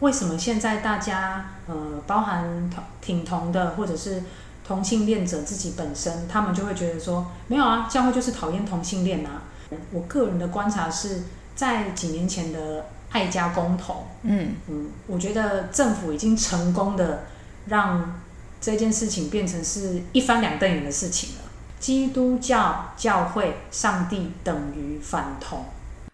为什么现在大家呃，包含同挺同的，或者是同性恋者自己本身，他们就会觉得说，没有啊，教会就是讨厌同性恋啊。我个人的观察是在几年前的爱家公投，嗯嗯，我觉得政府已经成功的让这件事情变成是一翻两瞪眼的事情了。基督教教会上帝等于反同。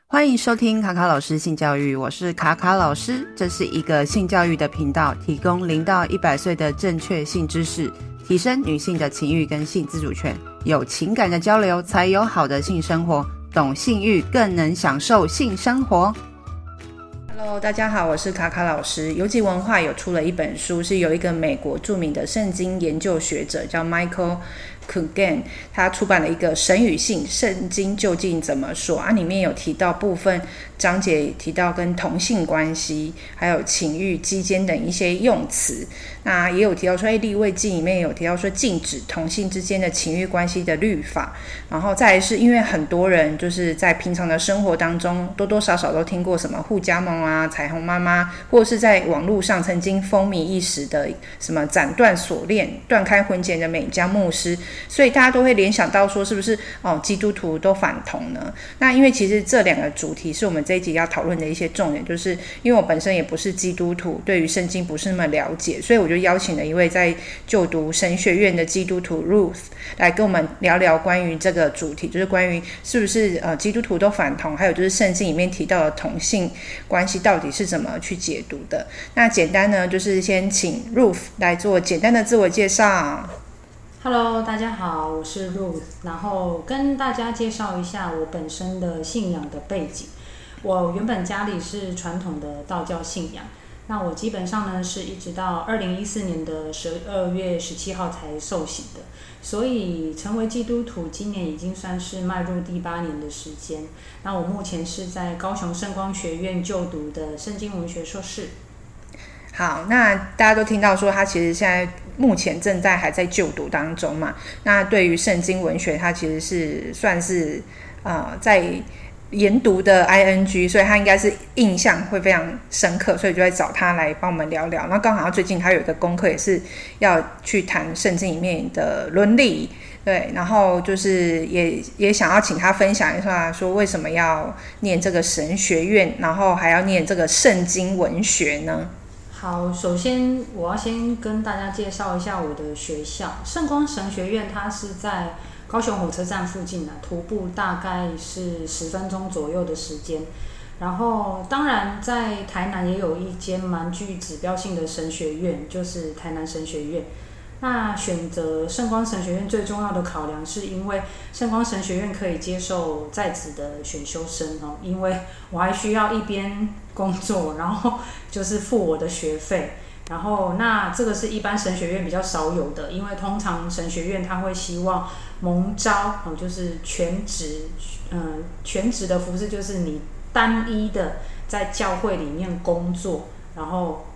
欢迎收听卡卡老师性教育，我是卡卡老师，这是一个性教育的频道，提供零到一百岁的正确性知识，提升女性的情欲跟性自主权，有情感的交流才有好的性生活，懂性欲更能享受性生活。Hello，大家好，我是卡卡老师。游击文化有出了一本书，是由一个美国著名的圣经研究学者叫 Michael。C o g a n 他出版了一个《神与性：圣经究竟怎么说》啊，里面有提到部分章节提到跟同性关系，还有情欲、鸡奸等一些用词。那也有提到说，诶，利未记里面有提到说禁止同性之间的情欲关系的律法。然后再来是因为很多人就是在平常的生活当中多多少少都听过什么护家盟啊、彩虹妈妈，或是在网络上曾经风靡一时的什么斩断锁链、断开婚结的美加牧师。所以大家都会联想到说，是不是哦，基督徒都反同呢？那因为其实这两个主题是我们这一集要讨论的一些重点，就是因为我本身也不是基督徒，对于圣经不是那么了解，所以我就邀请了一位在就读神学院的基督徒 Ruth 来跟我们聊聊关于这个主题，就是关于是不是呃基督徒都反同，还有就是圣经里面提到的同性关系到底是怎么去解读的。那简单呢，就是先请 Ruth 来做简单的自我介绍。Hello，大家好，我是 Ruth，然后跟大家介绍一下我本身的信仰的背景。我原本家里是传统的道教信仰，那我基本上呢是一直到二零一四年的十二月十七号才受洗的，所以成为基督徒今年已经算是迈入第八年的时间。那我目前是在高雄圣光学院就读的圣经文学硕士。好，那大家都听到说他其实现在目前正在还在就读当中嘛。那对于圣经文学，他其实是算是呃在研读的 ing，所以他应该是印象会非常深刻，所以就会找他来帮我们聊聊。那刚好最近他有一个功课也是要去谈圣经里面的伦理，对，然后就是也也想要请他分享一下，说为什么要念这个神学院，然后还要念这个圣经文学呢？好，首先我要先跟大家介绍一下我的学校圣光神学院，它是在高雄火车站附近的，徒步大概是十分钟左右的时间。然后，当然在台南也有一间蛮具指标性的神学院，就是台南神学院。那选择圣光神学院最重要的考量，是因为圣光神学院可以接受在职的选修生哦，因为我还需要一边工作，然后就是付我的学费，然后那这个是一般神学院比较少有的，因为通常神学院他会希望蒙招哦，就是全职，嗯，全职的服饰就是你单一的在教会里面工作，然后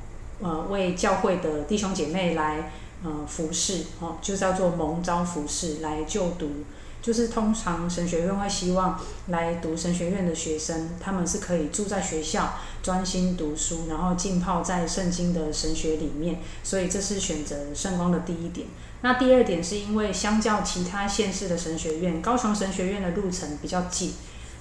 呃为教会的弟兄姐妹来。呃，服侍哦，就叫做蒙招服侍来就读，就是通常神学院会希望来读神学院的学生，他们是可以住在学校专心读书，然后浸泡在圣经的神学里面，所以这是选择圣光的第一点。那第二点是因为相较其他县市的神学院，高雄神学院的路程比较近，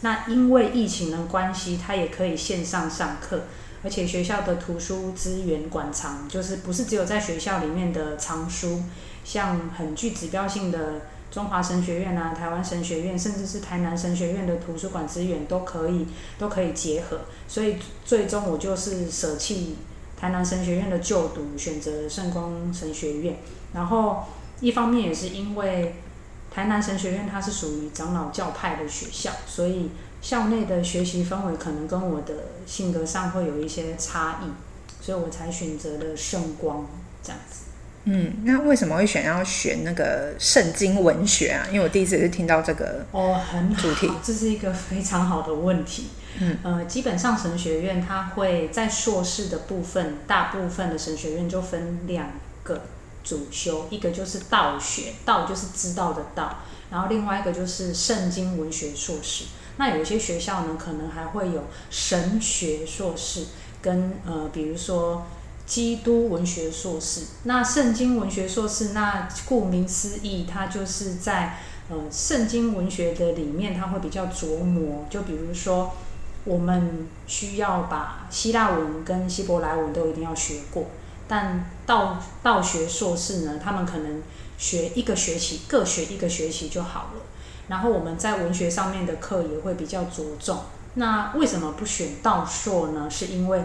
那因为疫情的关系，它也可以线上上课。而且学校的图书资源馆藏，就是不是只有在学校里面的藏书，像很具指标性的中华神学院啊、台湾神学院，甚至是台南神学院的图书馆资源都可以都可以结合。所以最终我就是舍弃台南神学院的就读，选择圣光神学院。然后一方面也是因为台南神学院它是属于长老教派的学校，所以。校内的学习氛围可能跟我的性格上会有一些差异，所以我才选择了圣光这样子。嗯，那为什么会选要选那个圣经文学啊？因为我第一次也是听到这个哦，很主题，这是一个非常好的问题。嗯，呃，基本上神学院它会在硕士的部分，大部分的神学院就分两个主修，一个就是道学，道就是知道的道，然后另外一个就是圣经文学硕士。那有一些学校呢，可能还会有神学硕士，跟呃，比如说基督文学硕士。那圣经文学硕士，那顾名思义，它就是在呃圣经文学的里面，它会比较琢磨。就比如说，我们需要把希腊文跟希伯来文都一定要学过，但道道学硕士呢，他们可能学一个学期，各学一个学期就好了。然后我们在文学上面的课也会比较着重。那为什么不选道硕呢？是因为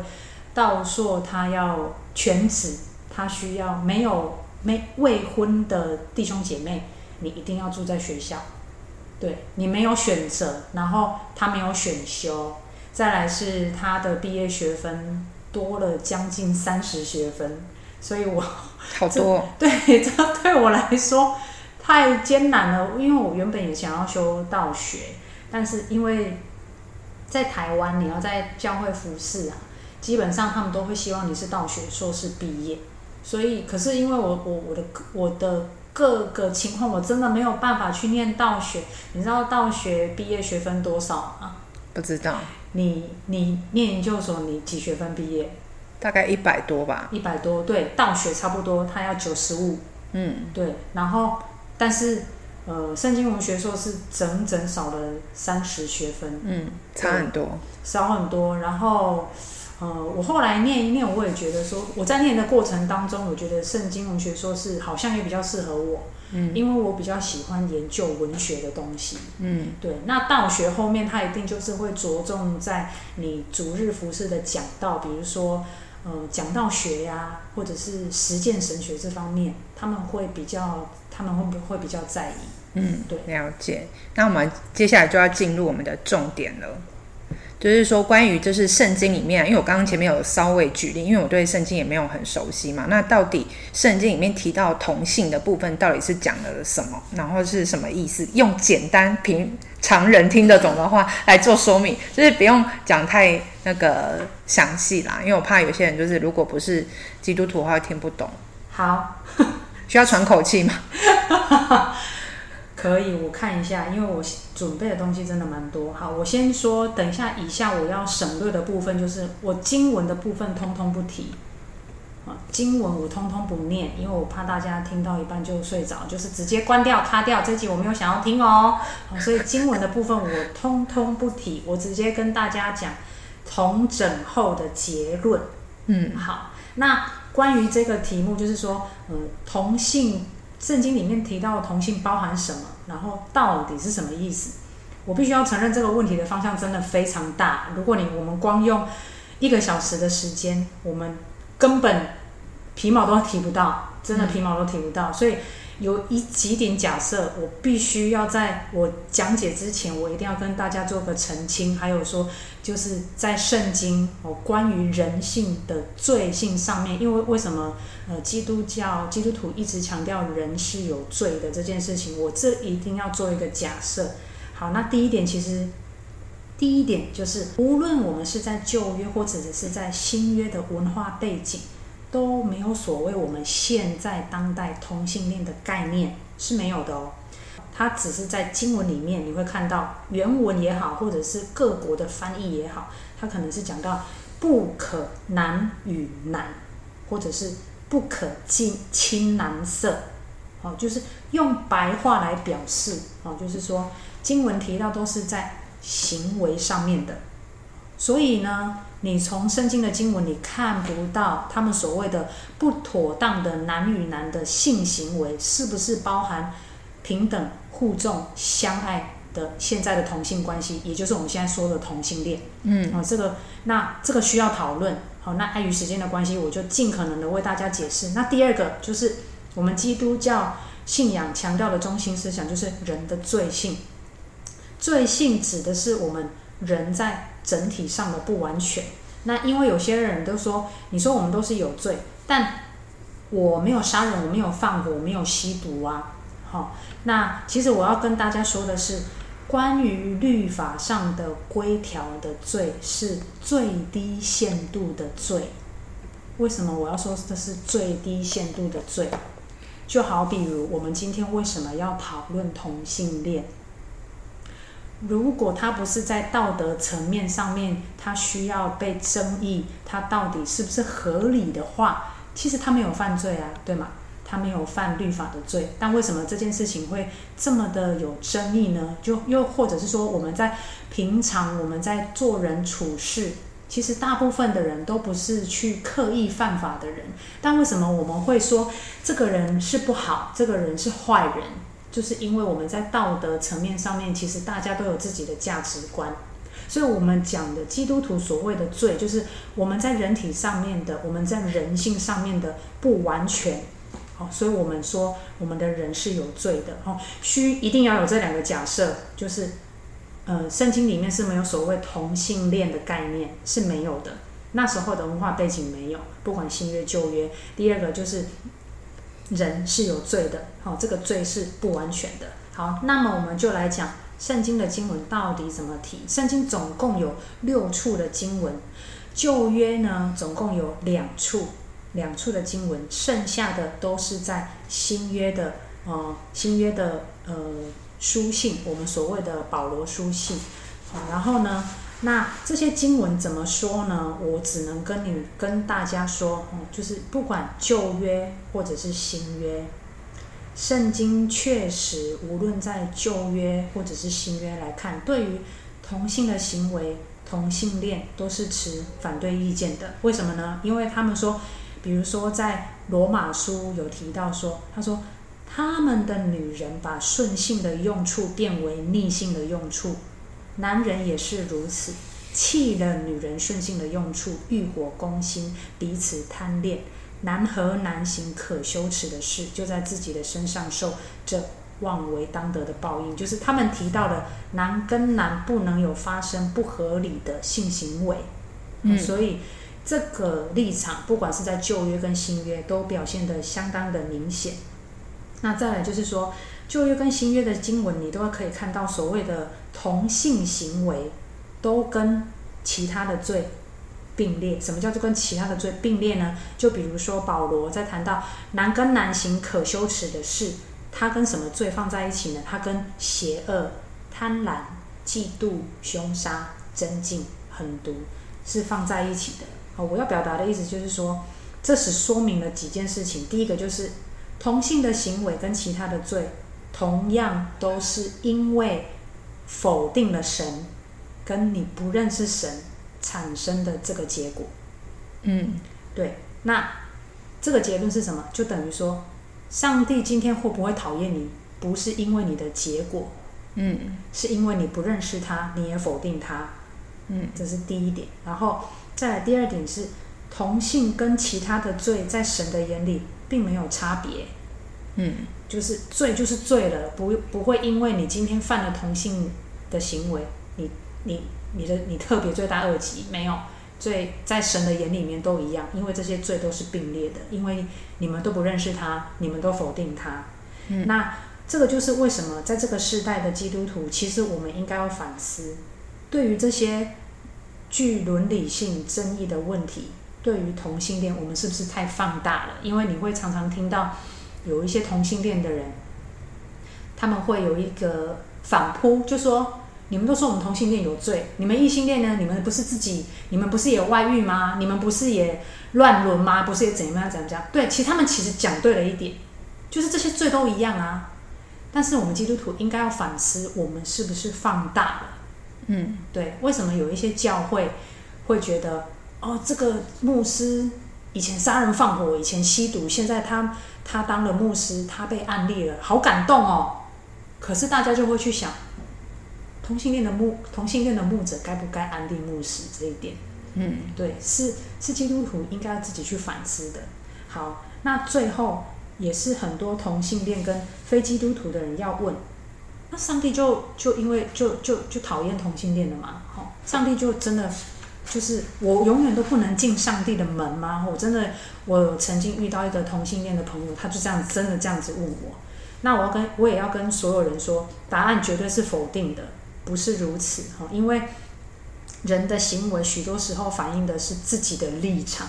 道硕他要全职，他需要没有没未婚的弟兄姐妹，你一定要住在学校。对，你没有选择，然后他没有选修，再来是他的毕业学分多了将近三十学分，所以我好多。对，这 对我来说。太艰难了，因为我原本也想要修道学，但是因为在台湾，你要在教会服侍啊，基本上他们都会希望你是道学硕士毕业，所以可是因为我我我的我的各个情况，我真的没有办法去念道学。你知道道学毕业学分多少吗？不知道。你你念研究所，你几学分毕业？大概一百多吧。一百多，对，道学差不多，他要九十五。嗯，对，然后。但是，呃，圣经文学硕士整整少了三十学分，嗯，差很多，少很多。然后，呃，我后来念一念，我也觉得说，我在念的过程当中，我觉得圣经文学硕士好像也比较适合我，嗯，因为我比较喜欢研究文学的东西，嗯，对。那道学后面，它一定就是会着重在你逐日服饰的讲道，比如说。呃，讲道学呀、啊，或者是实践神学这方面，他们会比较，他们会不会比较在意？嗯，对，了解。那我们接下来就要进入我们的重点了，就是说关于就是圣经里面，因为我刚刚前面有稍微举例，因为我对圣经也没有很熟悉嘛。那到底圣经里面提到同性的部分，到底是讲了什么？然后是什么意思？用简单平常人听得懂的话来做说明，就是不用讲太那个详细啦，因为我怕有些人就是如果不是基督徒的话会听不懂。好，需要喘口气吗？可以，我看一下，因为我准备的东西真的蛮多。好，我先说，等一下以下我要省略的部分就是我经文的部分通通不提。啊经文我通通不念，因为我怕大家听到一半就睡着，就是直接关掉、卡掉。这集我没有想要听哦，所以经文的部分我通通不提，我直接跟大家讲同整后的结论。嗯，好，那关于这个题目，就是说，嗯，同性圣经里面提到的同性包含什么？然后到底是什么意思？我必须要承认这个问题的方向真的非常大。如果你我们光用一个小时的时间，我们根本皮毛都提不到，真的皮毛都提不到。所以有一几点假设，我必须要在我讲解之前，我一定要跟大家做个澄清。还有说，就是在圣经哦，关于人性的罪性上面，因为为什么呃基督教基督徒一直强调人是有罪的这件事情，我这一定要做一个假设。好，那第一点其实。第一点就是，无论我们是在旧约或者是在新约的文化背景，都没有所谓我们现在当代同性恋的概念是没有的哦。它只是在经文里面你会看到原文也好，或者是各国的翻译也好，它可能是讲到不可男与男，或者是不可近亲男色，哦，就是用白话来表示，哦，就是说经文提到都是在。行为上面的，所以呢，你从圣经的经文，你看不到他们所谓的不妥当的男与男的性行为，是不是包含平等、互重、相爱的现在的同性关系，也就是我们现在说的同性恋。嗯，啊，这个那这个需要讨论。好，那碍于时间的关系，我就尽可能的为大家解释。那第二个就是我们基督教信仰强调的中心思想，就是人的罪性。罪性指的是我们人在整体上的不完全。那因为有些人都说，你说我们都是有罪，但我没有杀人，我没有放火，我没有吸毒啊。好，那其实我要跟大家说的是，关于律法上的规条的罪是最低限度的罪。为什么我要说这是最低限度的罪？就好比如我们今天为什么要讨论同性恋？如果他不是在道德层面上面，他需要被争议，他到底是不是合理的话，其实他没有犯罪啊，对吗？他没有犯律法的罪，但为什么这件事情会这么的有争议呢？就又或者是说，我们在平常我们在做人处事，其实大部分的人都不是去刻意犯法的人，但为什么我们会说这个人是不好，这个人是坏人？就是因为我们在道德层面上面，其实大家都有自己的价值观，所以我们讲的基督徒所谓的罪，就是我们在人体上面的，我们在人性上面的不完全。好，所以我们说我们的人是有罪的。哦，需一定要有这两个假设，就是，呃，圣经里面是没有所谓同性恋的概念，是没有的。那时候的文化背景没有，不管新约旧约。第二个就是。人是有罪的，好，这个罪是不完全的。好，那么我们就来讲圣经的经文到底怎么提。圣经总共有六处的经文，旧约呢总共有两处，两处的经文，剩下的都是在新约的，呃，新约的呃书信，我们所谓的保罗书信。好，然后呢，那这些经文怎么说呢？我只能跟你跟大家说，哦，就是不管旧约或者是新约，圣经确实无论在旧约或者是新约来看，对于同性的行为、同性恋都是持反对意见的。为什么呢？因为他们说，比如说在罗马书有提到说，他说他们的女人把顺性的用处变为逆性的用处。男人也是如此，弃了女人顺性的用处，欲火攻心，彼此贪恋，男和男行可羞耻的事，就在自己的身上受这妄为当得的报应。就是他们提到的男跟男不能有发生不合理的性行为，嗯，所以这个立场，不管是在旧约跟新约，都表现得相当的明显。那再来就是说。旧约跟新约的经文，你都可以看到所谓的同性行为，都跟其他的罪并列。什么叫做跟其他的罪并列呢？就比如说保罗在谈到男跟男行可羞耻的事，他跟什么罪放在一起呢？他跟邪恶、贪婪、嫉妒、凶杀、争竞、狠毒是放在一起的。好，我要表达的意思就是说，这是说明了几件事情。第一个就是同性的行为跟其他的罪。同样都是因为否定了神，跟你不认识神产生的这个结果。嗯，对。那这个结论是什么？就等于说，上帝今天会不会讨厌你，不是因为你的结果，嗯，是因为你不认识他，你也否定他。嗯，这是第一点。然后再来第二点是，同性跟其他的罪在神的眼里并没有差别。嗯。就是罪就是罪了，不不会因为你今天犯了同性的行为，你你你的你特别罪大恶极，没有罪在神的眼里面都一样，因为这些罪都是并列的，因为你们都不认识他，你们都否定他。嗯，那这个就是为什么在这个时代的基督徒，其实我们应该要反思，对于这些具伦理性争议的问题，对于同性恋，我们是不是太放大了？因为你会常常听到。有一些同性恋的人，他们会有一个反扑，就说：“你们都说我们同性恋有罪，你们异性恋呢？你们不是自己，你们不是也外遇吗？你们不是也乱伦吗？不是也怎么样怎么样？”对，其实他们其实讲对了一点，就是这些罪都一样啊。但是我们基督徒应该要反思，我们是不是放大了？嗯，对。为什么有一些教会会觉得，哦，这个牧师以前杀人放火，以前吸毒，现在他。他当了牧师，他被安利了，好感动哦。可是大家就会去想，同性恋的牧同性恋的牧者该不该安利牧师这一点？嗯，对，是是基督徒应该要自己去反思的。好，那最后也是很多同性恋跟非基督徒的人要问，那上帝就就因为就就就讨厌同性恋了嘛？好，上帝就真的。就是我永远都不能进上帝的门吗？我真的，我曾经遇到一个同性恋的朋友，他就这样真的这样子问我。那我要跟我也要跟所有人说，答案绝对是否定的，不是如此哈。因为人的行为许多时候反映的是自己的立场。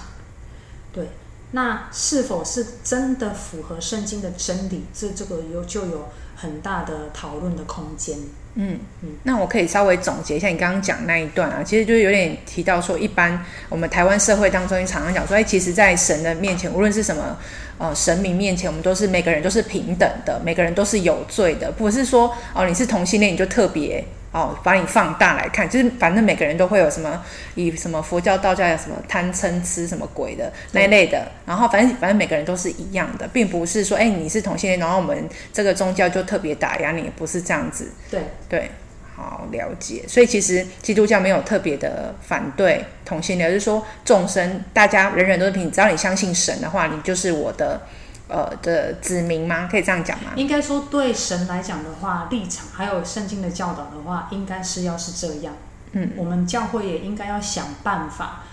对，那是否是真的符合圣经的真理？这这个有就有很大的讨论的空间。嗯嗯，那我可以稍微总结一下你刚刚讲那一段啊，其实就是有点提到说，一般我们台湾社会当中，你常常讲说，哎，其实，在神的面前，无论是什么呃神明面前，我们都是每个人都是平等的，每个人都是有罪的，不是说哦你是同性恋你就特别。哦，把你放大来看，就是反正每个人都会有什么，以什么佛教、道教有什么贪嗔痴什么鬼的那一类的，然后反正反正每个人都是一样的，并不是说，哎，你是同性恋，然后我们这个宗教就特别打压你，不是这样子。对对，好了解。所以其实基督教没有特别的反对同性恋，就是说众生大家人人都是平等，只要你相信神的话，你就是我的。呃的子民吗？可以这样讲吗？应该说，对神来讲的话，立场还有圣经的教导的话，应该是要是这样。嗯，我们教会也应该要想办法，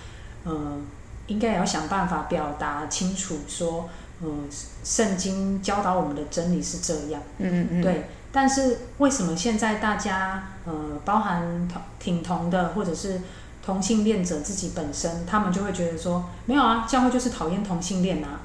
呃，应该也要想办法表达清楚，说，呃，圣经教导我们的真理是这样。嗯嗯。对，但是为什么现在大家，呃，包含同挺同的，或者是同性恋者自己本身，他们就会觉得说，没有啊，教会就是讨厌同性恋啊。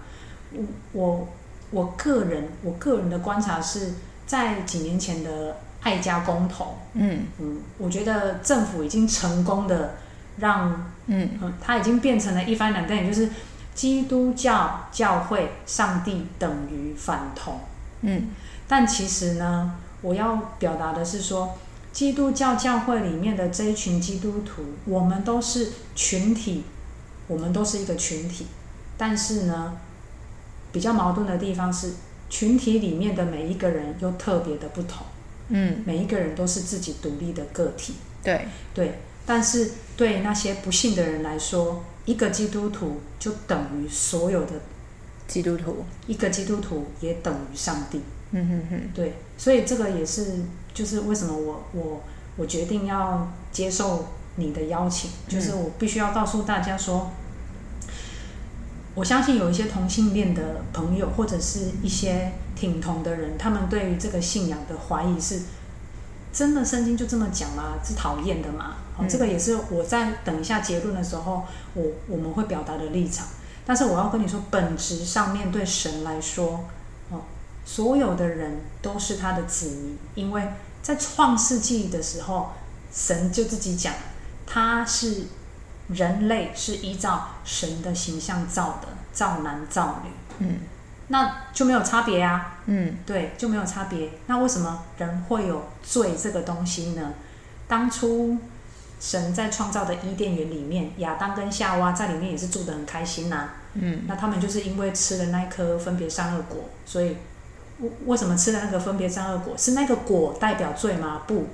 我我个人我个人的观察是在几年前的爱家公投，嗯。嗯，我觉得政府已经成功的让，嗯。嗯，它已经变成了一翻两瞪眼，就是基督教教会上帝等于反同，嗯，但其实呢，我要表达的是说，基督教教会里面的这一群基督徒，我们都是群体，我们都是一个群体，但是呢。比较矛盾的地方是，群体里面的每一个人又特别的不同，嗯，每一个人都是自己独立的个体，对。对。但是对那些不信的人来说，一个基督徒就等于所有的基督徒，一个基督徒也等于上帝，嗯哼哼，对。所以这个也是，就是为什么我我我决定要接受你的邀请，就是我必须要告诉大家说。我相信有一些同性恋的朋友，或者是一些挺同的人，他们对于这个信仰的怀疑是：真的圣经就这么讲吗？是讨厌的吗？哦，这个也是我在等一下结论的时候，我我们会表达的立场。但是我要跟你说，本质上面对神来说，哦，所有的人都是他的子民，因为在创世纪的时候，神就自己讲，他是。人类是依照神的形象造的，造男造女，嗯，那就没有差别啊，嗯，对，就没有差别。那为什么人会有罪这个东西呢？当初神在创造的伊甸园里面，亚当跟夏娃在里面也是住得很开心呐，啊，嗯，那他们就是因为吃了那颗分别善恶果，所以为为什么吃了那个分别善恶果？是那个果代表罪吗？不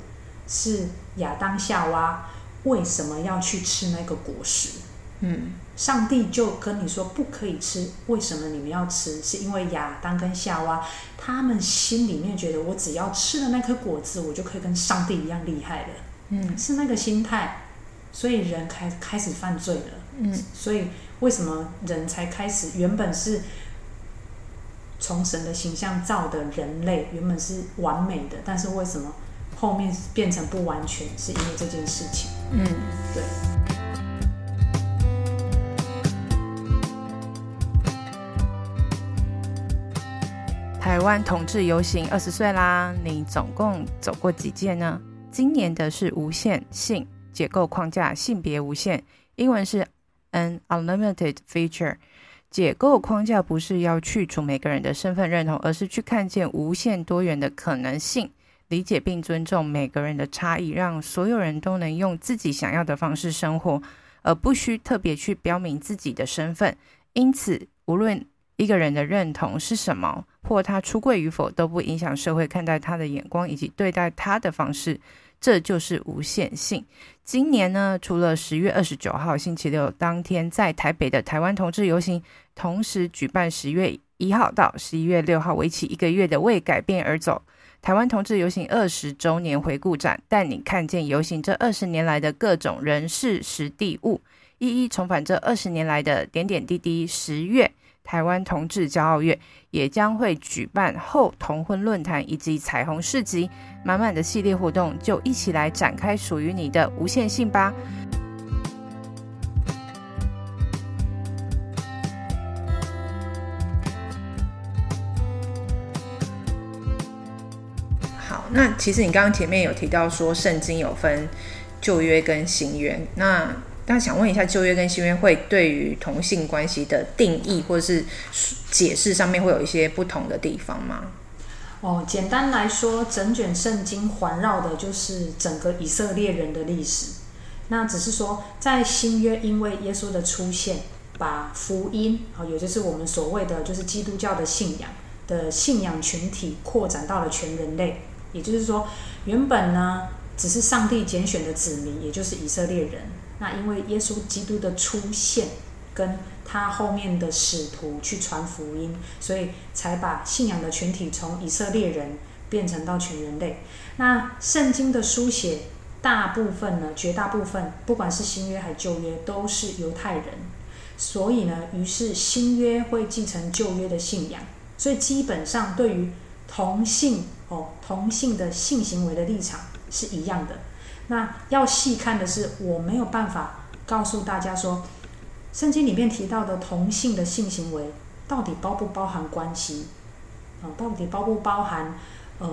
是，亚当夏娃。为什么要去吃那个果实？嗯，上帝就跟你说不可以吃。为什么你们要吃？是因为亚当跟夏娃他们心里面觉得，我只要吃了那颗果子，我就可以跟上帝一样厉害了。嗯，是那个心态，所以人开开始犯罪了。嗯，所以为什么人才开始？原本是从神的形象造的人类，原本是完美的，但是为什么？后面变成不完全，是因为这件事情。嗯，对。台湾同志游行二十岁啦，你总共走过几届呢？今年的是无限性解构框架，性别无限，英文是 An Unlimited feature。解构框架不是要去除每个人的身份认同，而是去看见无限多元的可能性。理解并尊重每个人的差异，让所有人都能用自己想要的方式生活，而不需特别去标明自己的身份。因此，无论一个人的认同是什么，或他出柜与否，都不影响社会看待他的眼光以及对待他的方式。这就是无限性。今年呢，除了十月二十九号星期六当天在台北的台湾同志游行，同时举办十月一号到十一月六号为期一个月的为改变而走。台湾同志游行二十周年回顾展，带你看见游行这二十年来的各种人事时地物，一一重返这二十年来的点点滴滴。十月，台湾同志骄傲月也将会举办后同婚论坛以及彩虹市集，满满的系列活动，就一起来展开属于你的无限性吧。那其实你刚刚前面有提到说，圣经有分旧约跟新约，那那想问一下，旧约跟新约会对于同性关系的定义或者是解释上面会有一些不同的地方吗？哦，简单来说，整卷圣经环绕的就是整个以色列人的历史。那只是说，在新约，因为耶稣的出现，把福音啊，也就是我们所谓的就是基督教的信仰的信仰群体扩展到了全人类。也就是说，原本呢只是上帝拣选的子民，也就是以色列人。那因为耶稣基督的出现，跟他后面的使徒去传福音，所以才把信仰的群体从以色列人变成到全人类。那圣经的书写。大部分呢，绝大部分，不管是新约还旧约，都是犹太人。所以呢，于是新约会继承旧约的信仰。所以基本上对于同性哦，同性的性行为的立场是一样的。那要细看的是，我没有办法告诉大家说，圣经里面提到的同性的性行为到底包不包含关系啊？到底包不包含呃？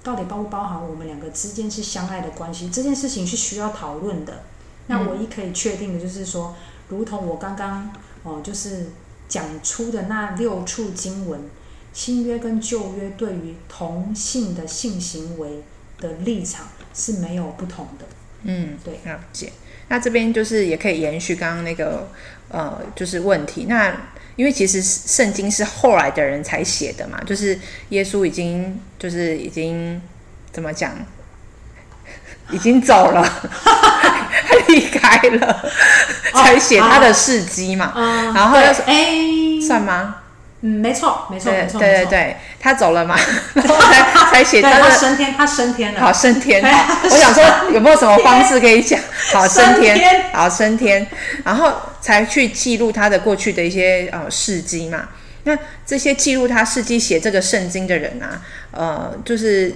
到底包不包含我们两个之间是相爱的关系？这件事情是需要讨论的。那唯一可以确定的就是说，如同我刚刚哦，就是讲出的那六处经文，新约跟旧约对于同性的性行为的立场是没有不同的。嗯，对，了解。那这边就是也可以延续刚刚那个呃，就是问题。那因为其实圣经是后来的人才写的嘛，就是耶稣已经就是已经怎么讲，已经走了，他 离开了，才写他的事迹嘛。哦、然后哎，欸、算吗？嗯，没错，没错，没错，对对对，他走了嘛，然后才才写他的升天，他升天了，好升天。我想说有没有什么方式可以讲？好升天，好升天，然后才去记录他的过去的一些呃事迹嘛。那这些记录他事迹写这个圣经的人啊，呃，就是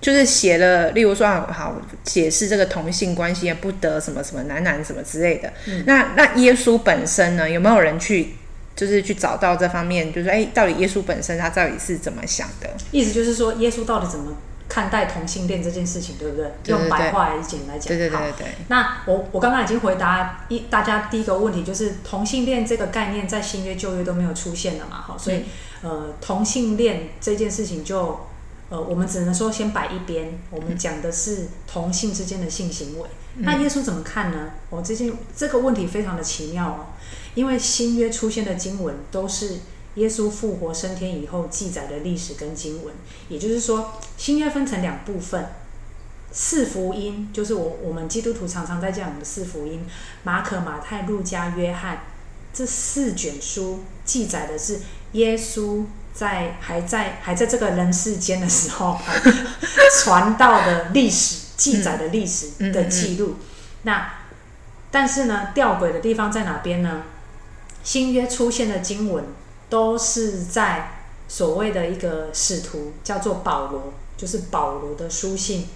就是写了，例如说好解释这个同性关系不得什么什么男男什么之类的。嗯、那那耶稣本身呢，有没有人去？就是去找到这方面，就是哎，到底耶稣本身他到底是怎么想的？意思就是说，耶稣到底怎么看待同性恋这件事情，对不对？对对对，用白话来讲来讲。对对对。那我我刚刚已经回答一大家第一个问题，就是同性恋这个概念在新约旧约都没有出现的嘛，哈，所以、嗯、呃，同性恋这件事情就呃，我们只能说先摆一边，我们讲的是同性之间的性行为。嗯、那耶稣怎么看呢？我最近这个问题非常的奇妙哦。因为新约出现的经文都是耶稣复活升天以后记载的历史跟经文，也就是说，新约分成两部分，四福音就是我我们基督徒常常在讲的四福音，马可、马太、路加、约翰这四卷书记载的是耶稣在还在还在这个人世间的时候 传道的历史记载的历史的记录。那但是呢，吊诡的地方在哪边呢？新约出现的经文都是在所谓的一个使徒叫做保罗，就是保罗的书信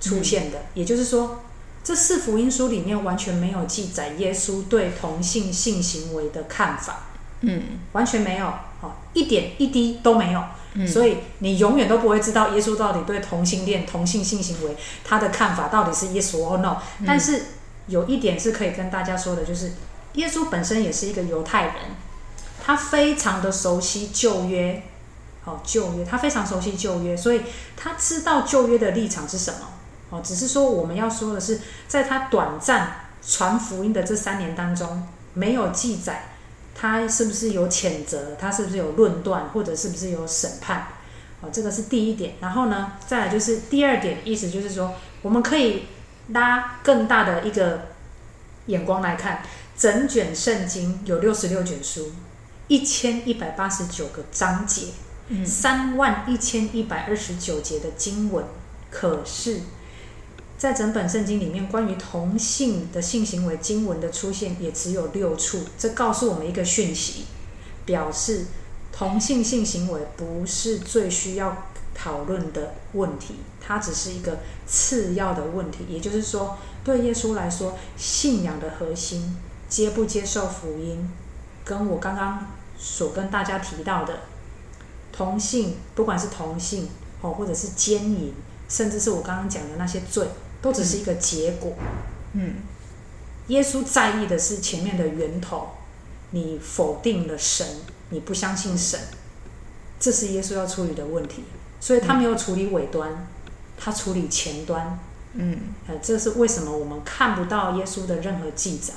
出现的。嗯、也就是说，这四福音书里面完全没有记载耶稣对同性性行为的看法，嗯，完全没有，哦，一点一滴都没有。嗯、所以你永远都不会知道耶稣到底对同性恋、同性性行为他的看法到底是 yes or no。但是有一点是可以跟大家说的，就是。耶稣本身也是一个犹太人，他非常的熟悉旧约，哦，旧约，他非常熟悉旧约，所以他知道旧约的立场是什么。哦，只是说我们要说的是，在他短暂传福音的这三年当中，没有记载他是不是有谴责，他是不是有论断，或者是不是有审判。哦，这个是第一点。然后呢，再来就是第二点，意思就是说，我们可以拉更大的一个眼光来看。整卷圣经有六十六卷书，一千一百八十九个章节，三万一千一百二十九节的经文。可是，在整本圣经里面，关于同性的性行为经文的出现也只有六处。这告诉我们一个讯息，表示同性性行为不是最需要讨论的问题，它只是一个次要的问题。也就是说，对耶稣来说，信仰的核心。接不接受福音，跟我刚刚所跟大家提到的同性，不管是同性哦，或者是奸淫甚至是我刚刚讲的那些罪，都只是一个结果。嗯，耶稣在意的是前面的源头，你否定了神，你不相信神，这是耶稣要处理的问题。所以他没有处理尾端，他处理前端。嗯，呃，这是为什么我们看不到耶稣的任何记载？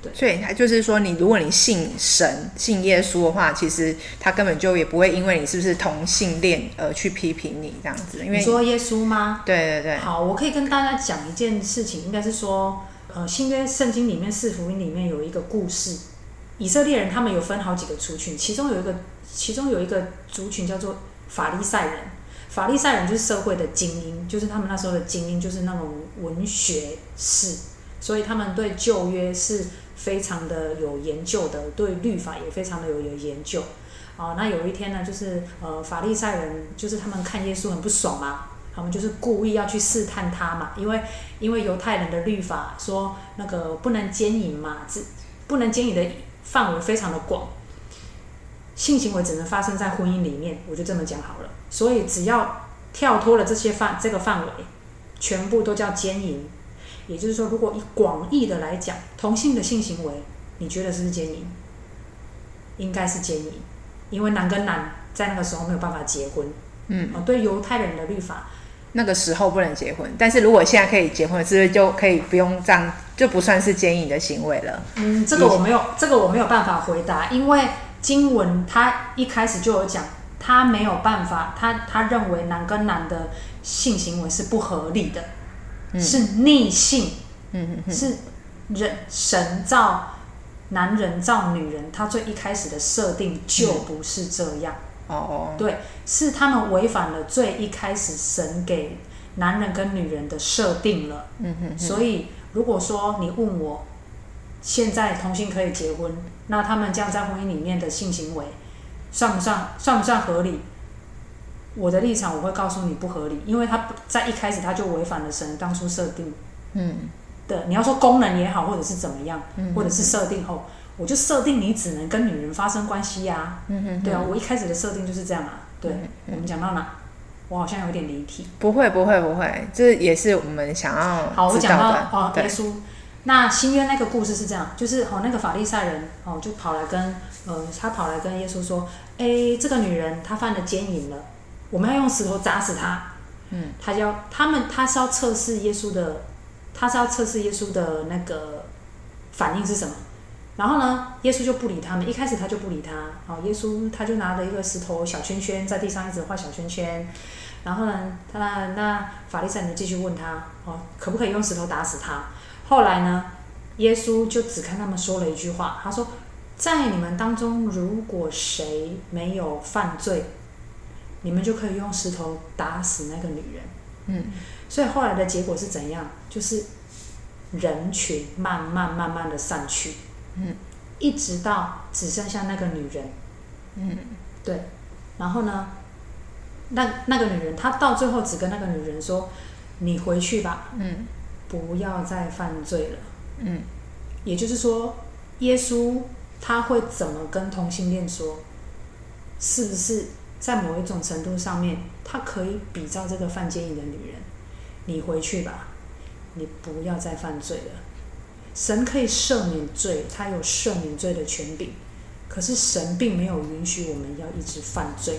对，所以他就是说，你如果你信神、信耶稣的话，其实他根本就也不会因为你是不是同性恋而去批评你这样子。因为你说耶稣吗？对对对。好，我可以跟大家讲一件事情，应该是说，呃，新约圣经里面四福音里面有一个故事，以色列人他们有分好几个族群，其中有一个，其中有一个族群叫做法利赛人。法利赛人就是社会的精英，就是他们那时候的精英，就是那种文学士，所以他们对旧约是非常的有研究的，对律法也非常的有有研究。哦，那有一天呢，就是呃，法利赛人就是他们看耶稣很不爽嘛，他们就是故意要去试探他嘛，因为因为犹太人的律法说那个不能奸淫嘛，这不能奸淫的范围非常的广。性行为只能发生在婚姻里面，我就这么讲好了。所以只要跳脱了这些范这个范围，全部都叫奸淫。也就是说，如果以广义的来讲，同性的性行为，你觉得是不是奸淫？应该是奸淫，因为男跟男在那个时候没有办法结婚。嗯，哦，对犹太人的律法，那个时候不能结婚。但是如果现在可以结婚，是不是就可以不用这样，就不算是奸淫的行为了？嗯，这个我没有，这个我没有办法回答，因为。经文他一开始就有讲，他没有办法，他他认为男跟男的性行为是不合理的，嗯、是逆性，嗯、是人神造男人造女人，他最一开始的设定就不是这样。哦、嗯，对，是他们违反了最一开始神给男人跟女人的设定了。嗯哼，所以如果说你问我，现在同性可以结婚？那他们这样在婚姻里面的性行为，算不算算不算合理？我的立场我会告诉你不合理，因为他在一开始他就违反了神当初设定，嗯，的你要说功能也好，或者是怎么样，嗯、或者是设定后，我就设定你只能跟女人发生关系呀、啊，嗯哼，对啊，我一开始的设定就是这样啊，对，嗯、我们讲到哪？我好像有点离题，不会不会不会，这也是我们想要好，我讲到哦，耶稣。那新约那个故事是这样，就是哦，那个法利赛人哦，就跑来跟呃，他跑来跟耶稣说，诶，这个女人她犯了奸淫了，我们要用石头砸死他。嗯，他要他们他是要测试耶稣的，他是要测试耶稣的那个反应是什么。然后呢，耶稣就不理他们，一开始他就不理他。哦，耶稣他就拿着一个石头小圈圈在地上一直画小圈圈。然后呢，他那法利赛人继续问他，哦，可不可以用石头打死他？后来呢，耶稣就只看他们说了一句话，他说：“在你们当中，如果谁没有犯罪，你们就可以用石头打死那个女人。”嗯，所以后来的结果是怎样？就是人群慢慢慢慢的散去，嗯，一直到只剩下那个女人，嗯，对。然后呢，那那个女人，她到最后只跟那个女人说：“你回去吧。”嗯。不要再犯罪了。嗯，也就是说，耶稣他会怎么跟同性恋说？是不是在某一种程度上面，他可以比照这个犯奸淫的女人？你回去吧，你不要再犯罪了。神可以赦免罪，他有赦免罪的权柄，可是神并没有允许我们要一直犯罪。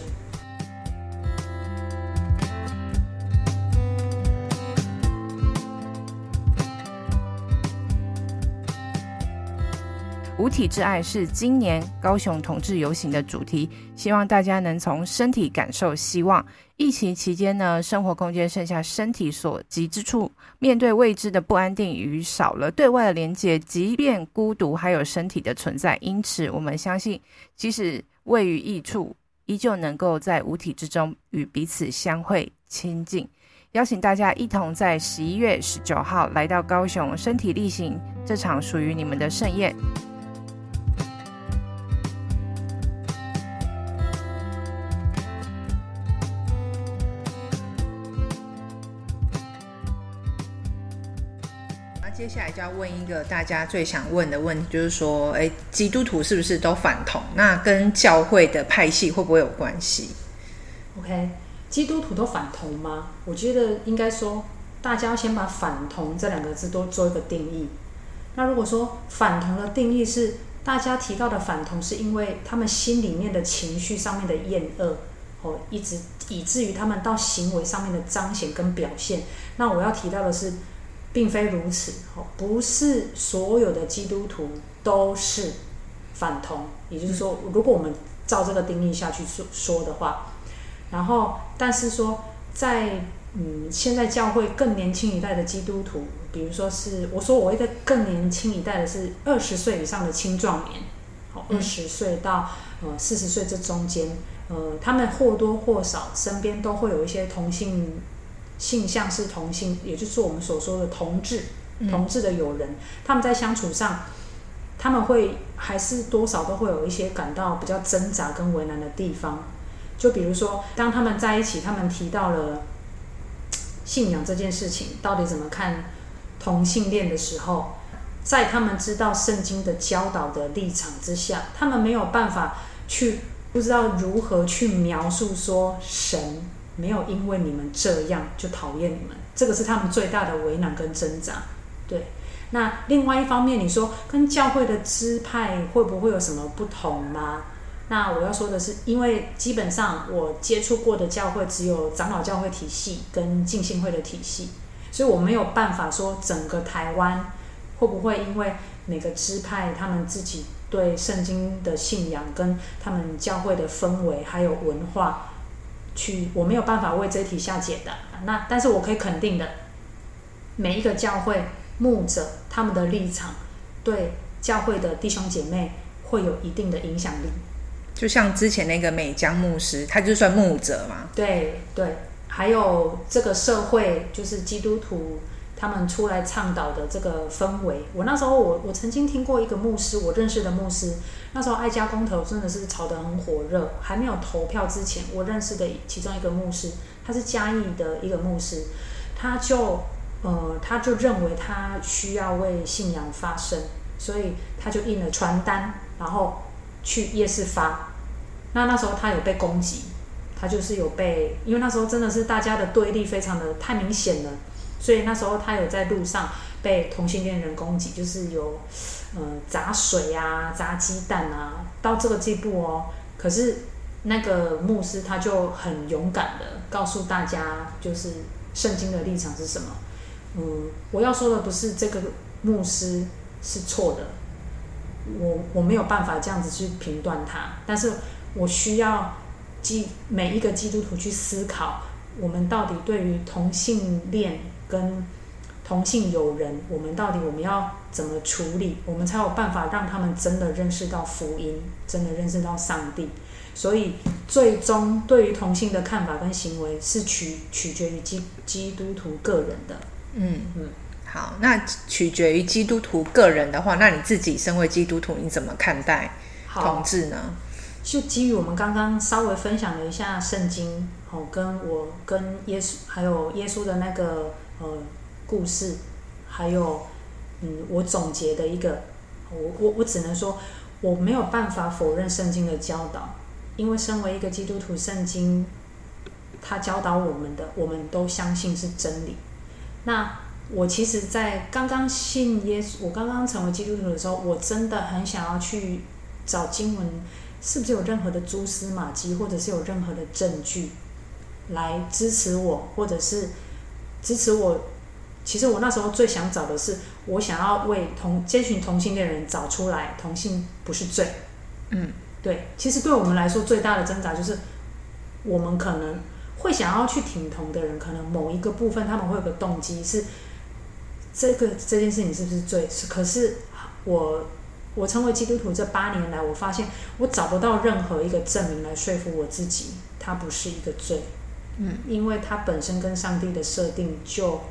体之爱是今年高雄同志游行的主题，希望大家能从身体感受希望。疫情期间呢，生活空间剩下身体所及之处，面对未知的不安定与少了对外的连接，即便孤独，还有身体的存在。因此，我们相信，即使位于异处，依旧能够在五体之中与彼此相会亲近。邀请大家一同在十一月十九号来到高雄身体力行这场属于你们的盛宴。接下来就要问一个大家最想问的问题，就是说，诶，基督徒是不是都反同？那跟教会的派系会不会有关系？OK，基督徒都反同吗？我觉得应该说，大家要先把反同这两个字都做一个定义。那如果说反同的定义是大家提到的反同，是因为他们心里面的情绪上面的厌恶，哦，一直以至于他们到行为上面的彰显跟表现。那我要提到的是，并非如此，哦，不是所有的基督徒都是反同。也就是说，如果我们照这个定义下去说说的话，然后，但是说在嗯，现在教会更年轻一代的基督徒，比如说是我说我一个更年轻一代的是二十岁以上的青壮年，好，二十岁到呃四十岁这中间，呃，他们或多或少身边都会有一些同性性向是同性，也就是我们所说的同志，同志的友人，他们在相处上，他们会还是多少都会有一些感到比较挣扎跟为难的地方。就比如说，当他们在一起，他们提到了信仰这件事情，到底怎么看同性恋的时候，在他们知道圣经的教导的立场之下，他们没有办法去不知道如何去描述说神没有因为你们这样就讨厌你们，这个是他们最大的为难跟挣扎。对，那另外一方面，你说跟教会的支派会不会有什么不同吗？那我要说的是，因为基本上我接触过的教会只有长老教会体系跟浸信会的体系，所以我没有办法说整个台湾会不会因为每个支派他们自己对圣经的信仰跟他们教会的氛围还有文化去，我没有办法为这一题下解的。那但是我可以肯定的，每一个教会牧者他们的立场对教会的弟兄姐妹会有一定的影响力。就像之前那个美江牧师，他就算牧者嘛。对对，还有这个社会，就是基督徒他们出来倡导的这个氛围。我那时候我我曾经听过一个牧师，我认识的牧师，那时候爱家公投真的是吵得很火热，还没有投票之前，我认识的其中一个牧师，他是嘉义的一个牧师，他就呃他就认为他需要为信仰发声，所以他就印了传单，然后去夜市发。那那时候他有被攻击，他就是有被，因为那时候真的是大家的对立非常的太明显了，所以那时候他有在路上被同性恋人攻击，就是有呃砸水啊、砸鸡蛋啊，到这个地步哦。可是那个牧师他就很勇敢的告诉大家，就是圣经的立场是什么。嗯，我要说的不是这个牧师是错的，我我没有办法这样子去评断他，但是。我需要基每一个基督徒去思考，我们到底对于同性恋跟同性友人，我们到底我们要怎么处理，我们才有办法让他们真的认识到福音，真的认识到上帝。所以，最终对于同性的看法跟行为是取取决于基基督徒个人的。嗯嗯，好，那取决于基督徒个人的话，那你自己身为基督徒，你怎么看待同志呢？就基于我们刚刚稍微分享了一下圣经，哦，跟我跟耶稣还有耶稣的那个呃故事，还有嗯，我总结的一个，我我我只能说我没有办法否认圣经的教导，因为身为一个基督徒，圣经他教导我们的，我们都相信是真理。那我其实，在刚刚信耶稣，我刚刚成为基督徒的时候，我真的很想要去找经文。是不是有任何的蛛丝马迹，或者是有任何的证据来支持我，或者是支持我？其实我那时候最想找的是，我想要为同这群同性恋人找出来，同性不是罪。嗯，对。其实对我们来说，最大的挣扎就是，我们可能会想要去挺同的人，可能某一个部分他们会有个动机是，这个这件事情是不是罪？是，可是我。我成为基督徒这八年来，我发现我找不到任何一个证明来说服我自己，它不是一个罪。嗯，因为它本身跟上帝的设定就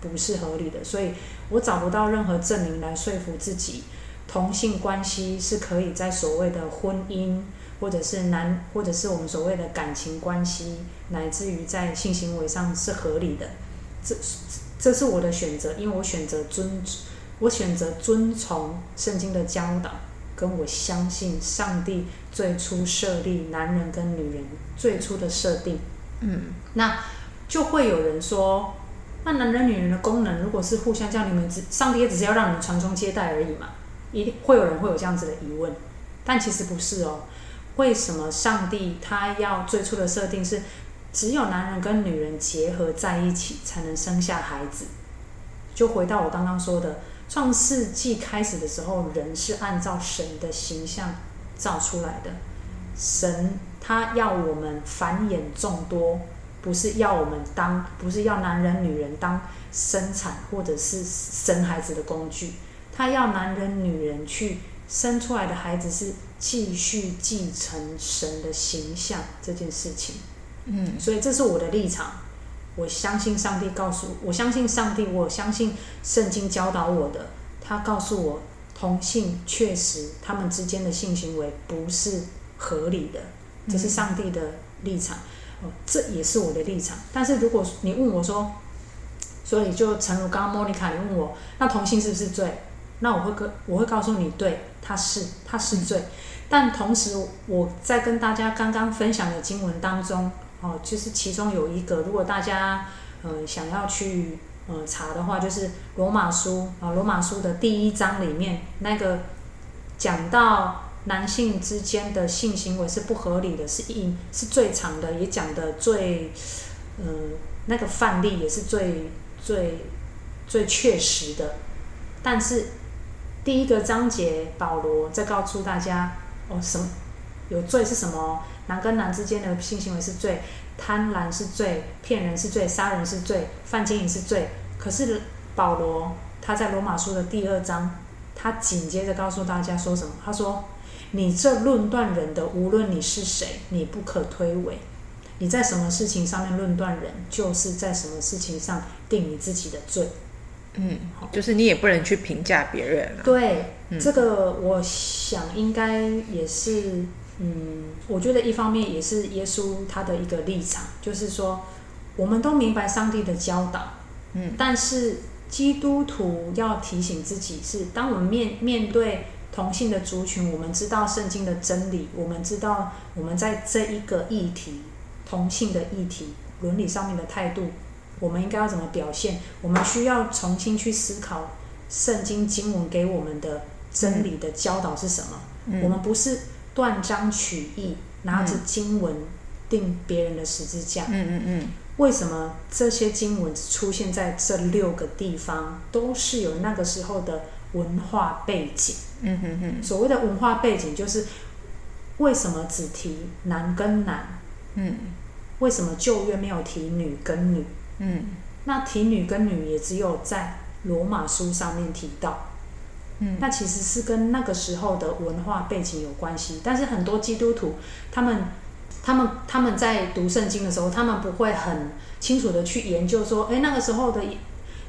不是合理的，所以我找不到任何证明来说服自己，同性关系是可以在所谓的婚姻，或者是男，或者是我们所谓的感情关系，乃至于在性行为上是合理的。这这是我的选择，因为我选择尊。我选择遵从圣经的教导，跟我相信上帝最初设立男人跟女人最初的设定，嗯，那就会有人说，那男人女人的功能如果是互相叫你们只，上帝也只是要让你们传宗接代而已嘛，一定会有人会有这样子的疑问，但其实不是哦。为什么上帝他要最初的设定是只有男人跟女人结合在一起才能生下孩子？就回到我刚刚说的，创世纪开始的时候，人是按照神的形象造出来的。神他要我们繁衍众多，不是要我们当，不是要男人女人当生产或者是生孩子的工具。他要男人女人去生出来的孩子是继续继承神的形象这件事情。嗯，所以这是我的立场。我相信上帝告诉我，我相信上帝，我相信圣经教导我的。他告诉我，同性确实他们之间的性行为不是合理的，这是上帝的立场。哦，这也是我的立场。但是如果你问我说，所以就诚如刚刚莫妮卡你问我，那同性是不是罪？那我会跟我会告诉你，对，他是他是罪。但同时，我在跟大家刚刚分享的经文当中。哦，就是其中有一个，如果大家呃想要去呃查的话，就是罗马书啊，罗马书的第一章里面那个讲到男性之间的性行为是不合理的，是一是最长的，也讲的最呃那个范例也是最最最确实的。但是第一个章节，保罗在告诉大家哦，什么有罪是什么？男跟男之间的性行为是罪，贪婪是罪，骗人是罪，杀人是罪，犯奸淫是罪。可是保罗他在罗马书的第二章，他紧接着告诉大家说什么？他说：“你这论断人的，无论你是谁，你不可推诿。你在什么事情上面论断人，就是在什么事情上定你自己的罪。”嗯，就是你也不能去评价别人啊。对，嗯，这个我想应该也是。嗯，我觉得一方面也是耶稣他的一个立场，就是说，我们都明白上帝的教导，嗯，但是基督徒要提醒自己是，当我们面面对同性的族群，我们知道圣经的真理，我们知道我们在这一个议题，同性的议题，伦理上面的态度，我们应该要怎么表现？我们需要重新去思考圣经经文给我们的真理的教导是什么？嗯，我们不是。断章取义，拿着经文定别人的十字架。嗯嗯嗯。为什么这些经文出现在这六个地方，都是有那个时候的文化背景？嗯哼哼。所谓的文化背景，就是为什么只提男跟男？嗯。为什么旧约没有提女跟女？嗯。那提女跟女也只有在罗马书上面提到。嗯，那其实是跟那个时候的文化背景有关系，但是很多基督徒，他们、他们、他们在读圣经的时候，他们不会很清楚的去研究说，哎，那个时候的、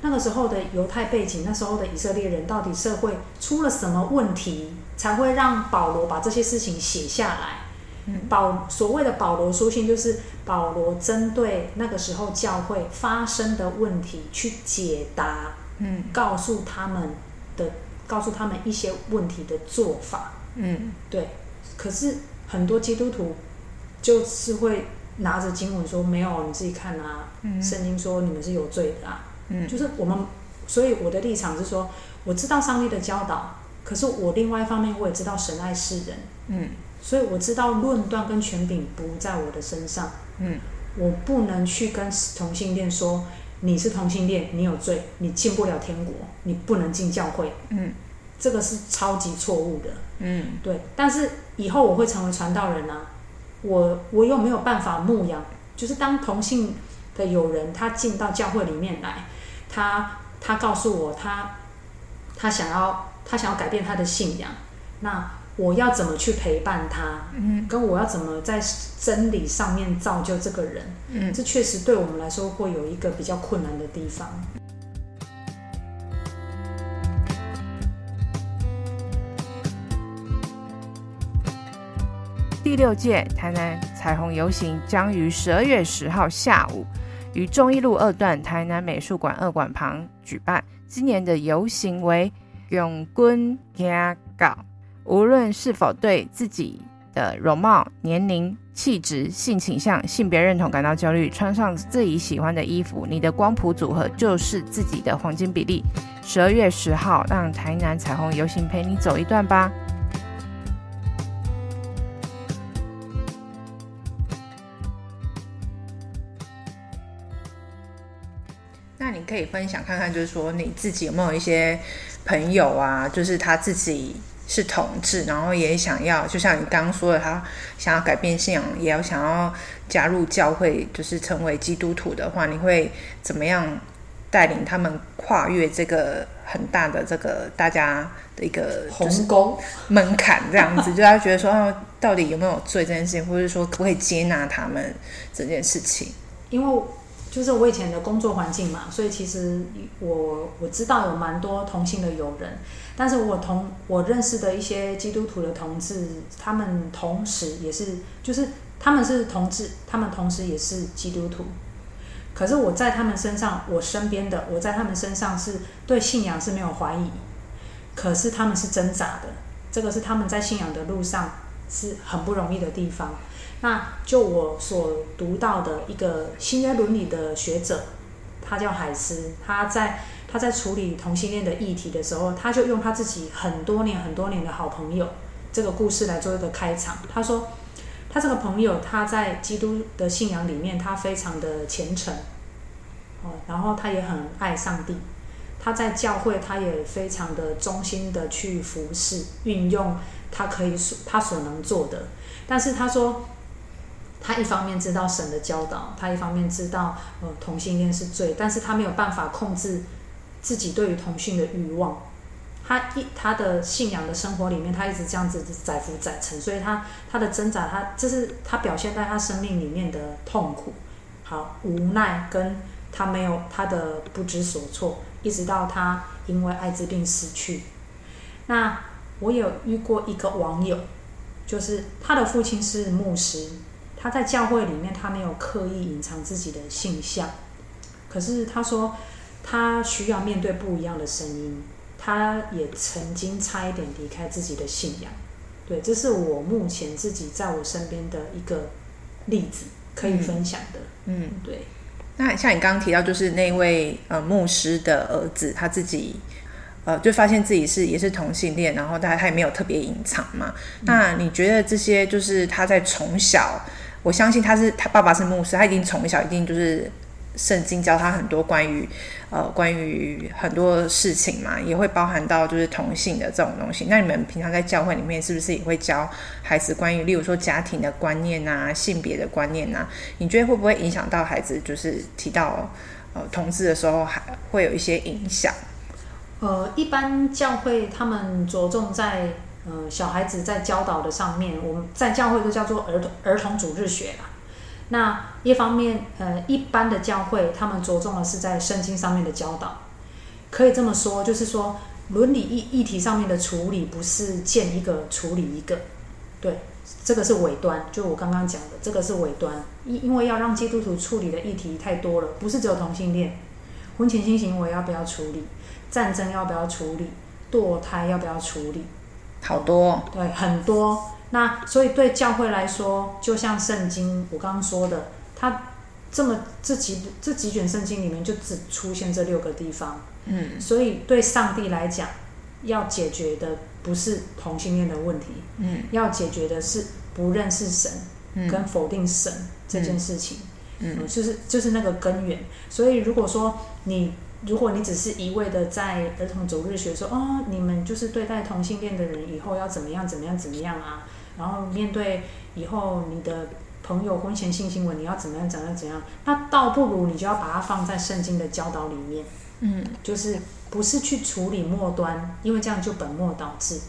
那个时候的犹太背景，那时候的以色列人到底社会出了什么问题，才会让保罗把这些事情写下来？嗯，保所谓的保罗书信，就是保罗针对那个时候教会发生的问题去解答，嗯，告诉他们的。告诉他们一些问题的做法，嗯，对。可是很多基督徒就是会拿着经文说：“没有，你自己看啊，嗯，圣经说你们是有罪的啊。”嗯，就是我们，所以我的立场是说，我知道上帝的教导，可是我另外一方面我也知道神爱世人，嗯，所以我知道论断跟权柄不在我的身上，嗯，我不能去跟同性恋说。你是同性恋，你有罪，你进不了天国，你不能进教会。嗯，这个是超级错误的。嗯，对。但是以后我会成为传道人啊，我我又没有办法牧养。就是当同性的友人他进到教会里面来，他他告诉我他他想要他想要改变他的信仰，那。我要怎么去陪伴他？嗯，跟我要怎么在真理上面造就这个人？嗯，这确实对我们来说会有一个比较困难的地方。第六届台南彩虹游行将于十二月十号下午于忠义路二段台南美术馆二馆旁举办。今年的游行为“勇滚行稿”。无论是否对自己的容貌、年龄、气质、性倾向、性别认同感到焦虑，穿上自己喜欢的衣服，你的光谱组合就是自己的黄金比例。十二月十号，让台南彩虹游行陪你走一段吧。可以分享看看，就是说你自己有没有一些朋友啊，就是他自己是同志，然后也想要，就像你刚刚说的，他想要改变信仰，也要想要加入教会，就是成为基督徒的话，你会怎么样带领他们跨越这个很大的这个大家的一个鸿沟门槛？这样子，就他觉得说，到底有没有罪这件事情，或者说可不可以接纳他们这件事情？因为。就是我以前的工作环境嘛，所以其实我我知道有蛮多同性的友人，但是我同我认识的一些基督徒的同志，他们同时也是，就是他们是同志，他们同时也是基督徒。可是我在他们身上，我身边的我在他们身上是对信仰是没有怀疑，可是他们是挣扎的，这个是他们在信仰的路上是很不容易的地方。那就我所读到的一个新约伦理的学者，他叫海斯，他在他在处理同性恋的议题的时候，他就用他自己很多年很多年的好朋友这个故事来做一个开场。他说，他这个朋友他在基督的信仰里面，他非常的虔诚，哦，然后他也很爱上帝，他在教会他也非常的忠心的去服侍，运用他可以所他所能做的，但是他说。他一方面知道神的教导，他一方面知道呃同性恋是罪，但是他没有办法控制自己对于同性的欲望。他一他的信仰的生活里面，他一直这样子载浮载沉，所以他他的挣扎，他这是他表现在他生命里面的痛苦，好无奈，跟他没有他的不知所措，一直到他因为艾滋病死去。那我有遇过一个网友，就是他的父亲是牧师。他在教会里面，他没有刻意隐藏自己的性向，可是他说他需要面对不一样的声音，他也曾经差一点离开自己的信仰。对，这是我目前自己在我身边的一个例子，可以分享的。嗯，对。那像你刚刚提到，就是那位呃牧师的儿子，他自己呃就发现自己是也是同性恋，然后他他也没有特别隐藏嘛。嗯。那你觉得这些就是他在从小？我相信他是他爸爸是牧师，他一定从小一定就是圣经教他很多关于呃关于很多事情嘛，也会包含到就是同性的这种东西。那你们平常在教会里面是不是也会教孩子关于例如说家庭的观念啊、性别的观念啊？你觉得会不会影响到孩子？就是提到呃同志的时候，还会有一些影响？呃，一般教会他们着重在。嗯，小孩子在教导的上面，我们在教会都叫做儿童儿童主日学啦。那一方面，呃，一般的教会他们着重的是在圣经上面的教导，可以这么说，就是说伦理议议题上面的处理不是见一个处理一个，对，这个是尾端，就我刚刚讲的，这个是尾端，因因为要让基督徒处理的议题太多了，不是只有同性恋，婚前性行为要不要处理，战争要不要处理，堕胎要不要处理。好多，对，很多。那所以对教会来说，就像圣经我刚刚说的，它这么这几这几卷圣经里面就只出现这六个地方。嗯，所以对上帝来讲，要解决的不是同性恋的问题，嗯，要解决的是不认识神跟否定神这件事情，嗯，嗯，就是就是那个根源。所以如果说你。如果你只是一味的在儿童主日学说哦，你们就是对待同性恋的人以后要怎么样怎么样怎么样啊，然后面对以后你的朋友婚前性行为你要怎么样怎么样怎样，那倒不如你就要把它放在圣经的教导里面，嗯，就是不是去处理末端，因为这样就本末倒置。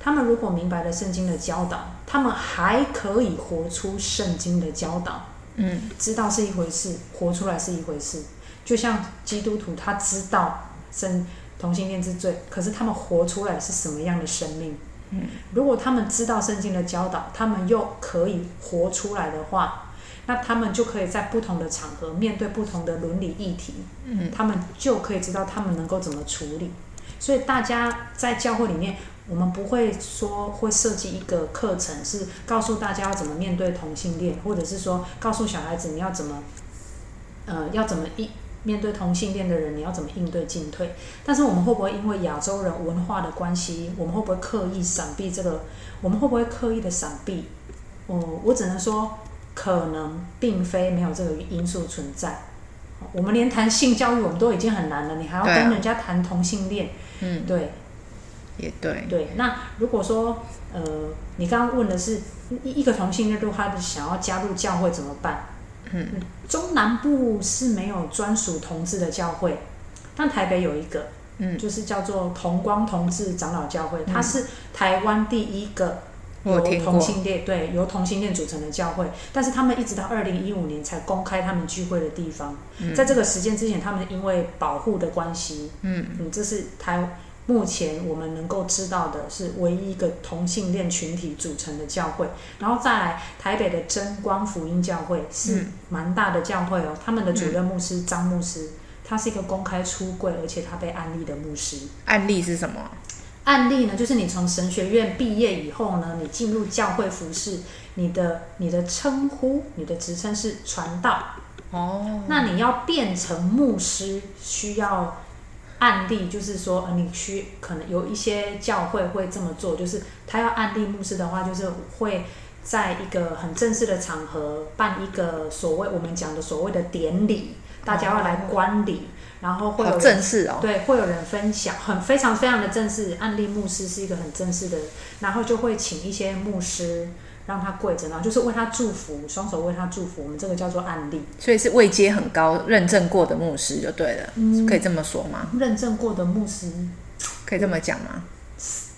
他们如果明白了圣经的教导，他们还可以活出圣经的教导，嗯，知道是一回事，活出来是一回事。就像基督徒，他知道生同性恋之罪，可是他们活出来是什么样的生命？嗯，如果他们知道圣经的教导，他们又可以活出来的话，那他们就可以在不同的场合面对不同的伦理议题，嗯，他们就可以知道他们能够怎么处理。所以大家在教会里面我们不会说会设计一个课程是告诉大家要怎么面对同性恋，或者是说告诉小孩子你要怎么，呃，要怎么应面对同性恋的人，你要怎么应对进退。但是我们会不会因为亚洲人文化的关系，我们会不会刻意闪避这个？我们会不会刻意的闪避？我、呃、我只能说，可能并非没有这个因素存在。我们连谈性教育我们都已经很难了，你还要跟人家谈同性恋？嗯，对。也对，对。那如果说，呃，你刚刚问的是一一个同性恋，如果他想要加入教会怎么办？嗯，中南部是没有专属同志的教会，但台北有一个，嗯，就是叫做同光同志长老教会，嗯、它是台湾第一个由同性恋对由同性恋组成的教会，但是他们一直到二零一五年才公开他们聚会的地方，嗯、在这个时间之前，他们因为保护的关系，嗯。嗯，这是台。目前我们能够知道的是唯一一个同性恋群体组成的教会，然后再来台北的真光福音教会是蛮大的教会哦，他们的主任牧师张牧师，他是一个公开出柜而且他被安利的牧师。案例是什么？案例呢，就是你从神学院毕业以后呢，你进入教会服侍，你的你的称呼，你的职称是传道哦，那你要变成牧师需要。案例就是说，你去可能有一些教会会这么做，就是他要案例牧师的话，就是会在一个很正式的场合办一个所谓我们讲的所谓的典礼，大家要来观礼，然后会有正式哦，对，会有人分享，很非常非常的正式。案例牧师是一个很正式的，然后就会请一些牧师。让他跪着，然后就是为他祝福，双手为他祝福。我们这个叫做案例，所以是位阶很高、认证过的牧师就对了，嗯、可以这么说吗？认证过的牧师，可以这么讲吗？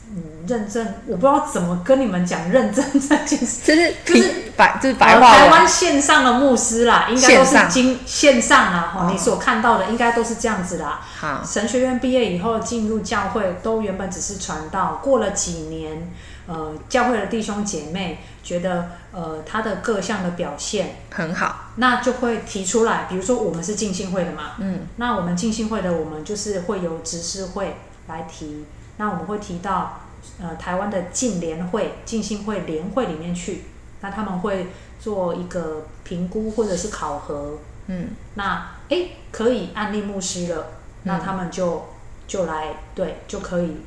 嗯，认证，我不知道怎么跟你们讲认证这件事，就是就是白就是白话、呃、台湾线上的牧师啦，应该都是经线上啦。哈、哦，你所看到的应该都是这样子啦。好，神学院毕业以后进入教会，都原本只是传道，过了几年。呃，教会的弟兄姐妹觉得，呃，他的各项的表现很好，那就会提出来。比如说，我们是浸信会的嘛，嗯，那我们浸信会的，我们就是会由执事会来提。那我们会提到，呃，台湾的浸联会、浸信会联会里面去，那他们会做一个评估或者是考核，嗯，那诶可以按立牧师了，那他们就、嗯、就来对就可以。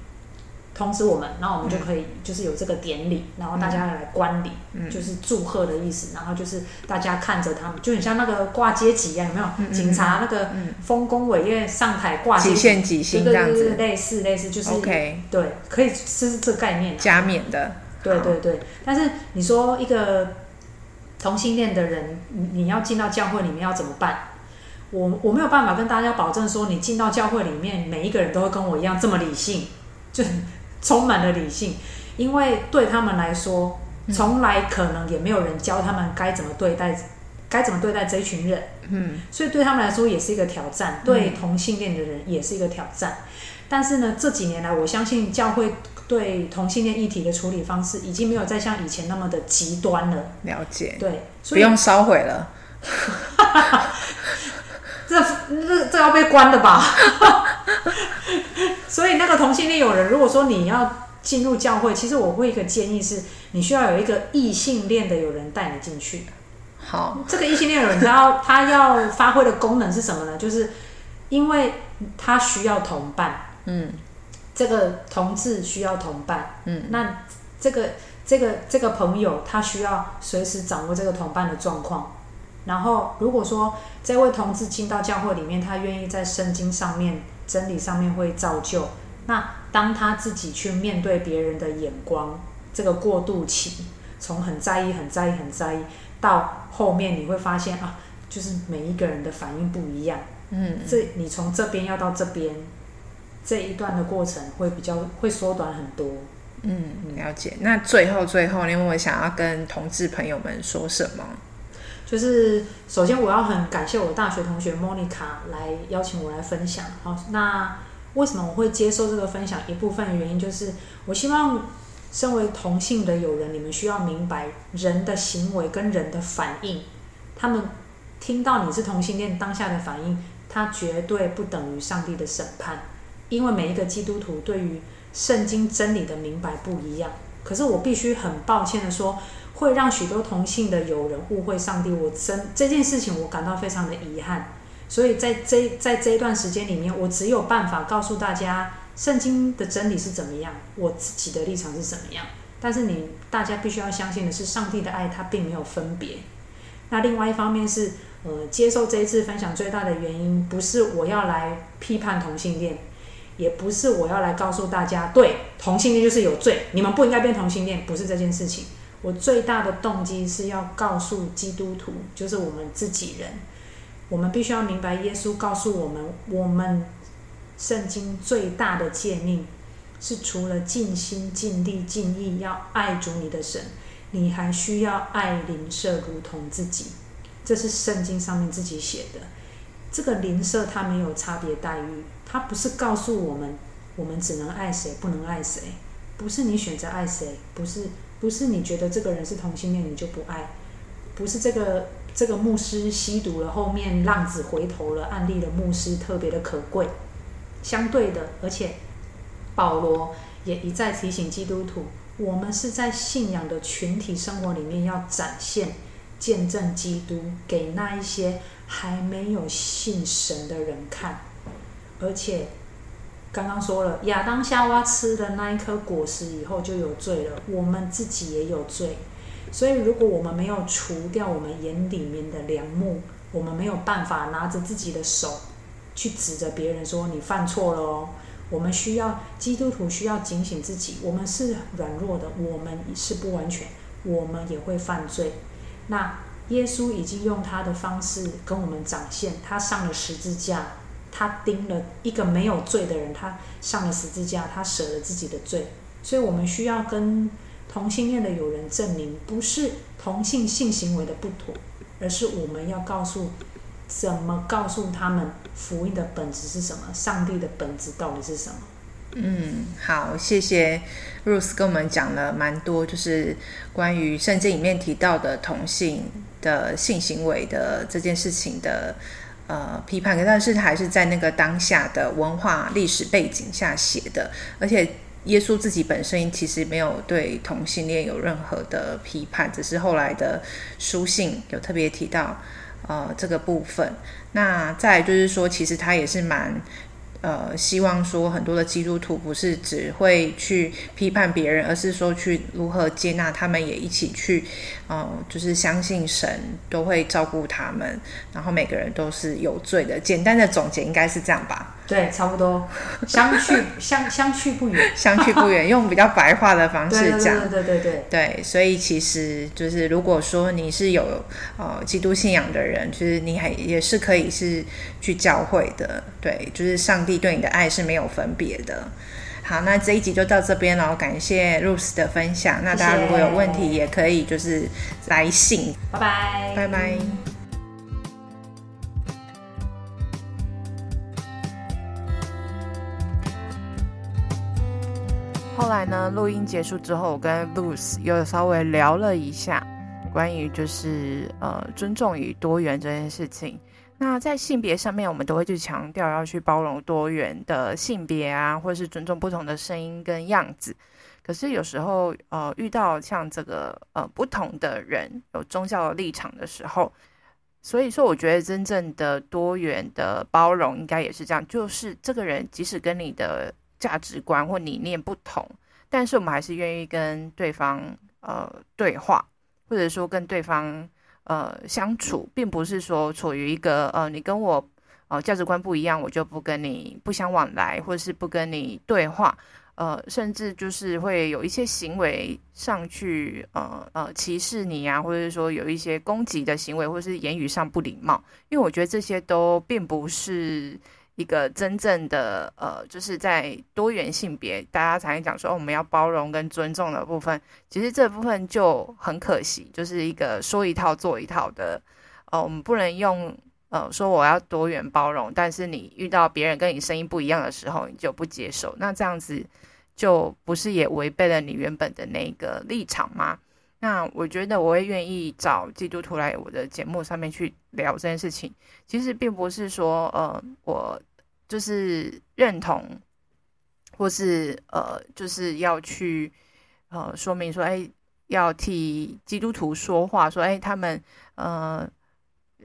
通知我们，然后我们就可以就是有这个典礼，嗯、然后大家来观礼，嗯、就是祝贺的意思。然后就是大家看着他们，就很像那个挂阶级一样，有没有？嗯、警察那个丰功伟业上台挂几线几星这样子，类似类似就是 OK，对，可以是这个概念，加冕的。对对对，但是你说一个同性恋的人，你你要进到教会里面要怎么办？我我没有办法跟大家保证说，你进到教会里面，每一个人都会跟我一样这么理性，就。充满了理性，因为对他们来说，从来可能也没有人教他们该怎么对待，该怎么对待这一群人。嗯，所以对他们来说也是一个挑战，对同性恋的人也是一个挑战。但是呢，这几年来，我相信教会对同性恋议题的处理方式已经没有再像以前那么的极端了。了解，对，所以不用烧毁了。这这这要被关的吧？所以那个同性恋友人，如果说你要进入教会，其实我会一个建议是，你需要有一个异性恋的友人带你进去。好，这个异性恋友人他要他要发挥的功能是什么呢？就是因为他需要同伴，嗯，这个同志需要同伴，嗯，那这个这个这个朋友他需要随时掌握这个同伴的状况。然后，如果说这位同志进到教会里面，他愿意在圣经上面、真理上面会造就。那当他自己去面对别人的眼光，这个过渡期，从很在意、很在意、很在意，到后面你会发现啊，就是每一个人的反应不一样。嗯，这你从这边要到这边，这一段的过程会比较会缩短很多。嗯，了解。那最后最后，你有想要跟同志朋友们说什么？就是首先我要很感谢我大学同学 Monica 来邀请我来分享。好，那为什么我会接受这个分享？一部分原因就是我希望身为同性的友人，你们需要明白人的行为跟人的反应。他们听到你是同性恋当下的反应，他绝对不等于上帝的审判，因为每一个基督徒对于圣经真理的明白不一样。可是我必须很抱歉的说，会让许多同性的友人误会上帝。我真这件事情，我感到非常的遗憾。所以在这在这一段时间里面，我只有办法告诉大家，圣经的真理是怎么样，我自己的立场是怎么样。但是你大家必须要相信的是，上帝的爱他并没有分别。那另外一方面是，呃，接受这一次分享最大的原因，不是我要来批判同性恋，也不是我要来告诉大家，对，同性恋就是有罪，你们不应该变同性恋，不是这件事情。我最大的动机是要告诉基督徒，就是我们自己人。我们必须要明白，耶稣告诉我们，我们圣经最大的诫命是除了尽心、尽力、尽意要爱主你的神，你还需要爱邻舍如同自己。这是圣经上面自己写的。这个邻舍他没有差别待遇，他不是告诉我们，我们只能爱谁，不能爱谁。不是你选择爱谁，不是不是你觉得这个人是同性恋，你就不爱。不是这个。这个牧师吸毒了，后面浪子回头了，案例的牧师特别的可贵。相对的，而且保罗也一再提醒基督徒，我们是在信仰的群体生活里面要展现、见证基督给那一些还没有信神的人看。而且刚刚说了，亚当夏娃吃的那一颗果实以后就有罪了，我们自己也有罪。所以，如果我们没有除掉我们眼里面的梁木，我们没有办法拿着自己的手去指着别人说你犯错了哦。我们需要基督徒需要警醒自己，我们是软弱的，我们是不完全，我们也会犯罪。那耶稣已经用他的方式跟我们展现，他上了十字架，他钉了一个没有罪的人，他上了十字架，他舍了自己的罪。所以我们需要跟。同性恋的友人证明，不是同性性行为的不妥，而是我们要告诉，怎么告诉他们福音的本质是什么，上帝的本质到底是什么？嗯，好，谢谢 Rose 跟我们讲了蛮多，就是关于圣经里面提到的同性的性行为的这件事情的呃批判，但是还是在那个当下的文化历史背景下写的，而且。耶稣自己本身其实没有对同性恋有任何的批判，只是后来的书信有特别提到，呃，这个部分。那再就是说，其实他也是蛮。呃，希望说很多的基督徒不是只会去批判别人，而是说去如何接纳他们，也一起去，呃，就是相信神都会照顾他们，然后每个人都是有罪的。简单的总结应该是这样吧？对，差不多，相去相相去不远，相去不远，用比较白话的方式讲，对对对对对所以其实就是如果说你是有呃基督信仰的人，其实你还也是可以是去教会的，对，就是上帝。对你的爱是没有分别的。好，那这一集就到这边了，感谢 Rose 的分享。那大家如果有问题，也可以就是来信。拜拜，拜拜。后来呢，录音结束之后，我跟 Ruth 又稍微聊了一下关于就是呃尊重与多元这件事情。那在性别上面，我们都会去强调要去包容多元的性别啊，或者是尊重不同的声音跟样子。可是有时候，呃，遇到像这个呃不同的人有宗教的立场的时候，所以说，我觉得真正的多元的包容应该也是这样，就是这个人即使跟你的价值观或理念不同，但是我们还是愿意跟对方呃对话，或者说跟对方。呃，相处并不是说处于一个呃，你跟我呃价值观不一样，我就不跟你不相往来，或者是不跟你对话，呃，甚至就是会有一些行为上去呃呃歧视你啊，或者是说有一些攻击的行为，或者是言语上不礼貌，因为我觉得这些都并不是。一个真正的呃，就是在多元性别，大家常常讲说，哦，我们要包容跟尊重的部分，其实这部分就很可惜，就是一个说一套做一套的。呃，我们不能用呃说我要多元包容，但是你遇到别人跟你声音不一样的时候，你就不接受，那这样子就不是也违背了你原本的那个立场吗？那我觉得我会愿意找基督徒来我的节目上面去聊这件事情，其实并不是说呃我。就是认同，或是呃，就是要去呃说明说，哎，要替基督徒说话，说，哎，他们呃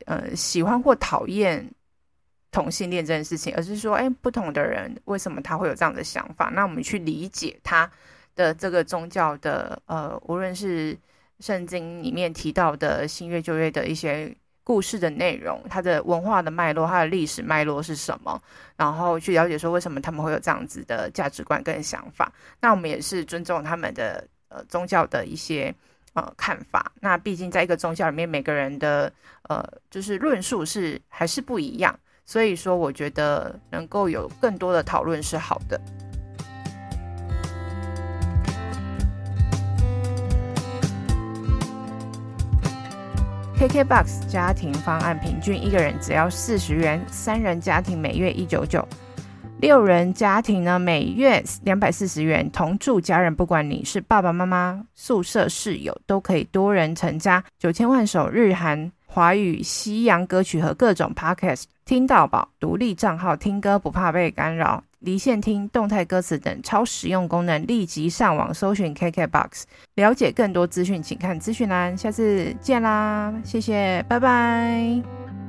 呃喜欢或讨厌同性恋这件事情，而是说，哎，不同的人为什么他会有这样的想法？那我们去理解他的这个宗教的呃，无论是圣经里面提到的新约旧约的一些。故事的内容，它的文化的脉络，它的历史脉络是什么？然后去了解说为什么他们会有这样子的价值观跟想法。那我们也是尊重他们的呃宗教的一些呃看法。那毕竟在一个宗教里面，每个人的呃就是论述是还是不一样。所以说，我觉得能够有更多的讨论是好的。KKBOX 家庭方案平均一个人只要四十元，三人家庭每月一九九，六人家庭呢每月两百四十元。同住家人，不管你是爸爸妈妈、宿舍室友，都可以多人成家。九千万首日韩、华语、西洋歌曲和各种 Podcast，听到饱，独立账号听歌不怕被干扰。离线听、动态歌词等超实用功能，立即上网搜寻 KKBOX，了解更多资讯，请看资讯栏。下次见啦，谢谢，拜拜。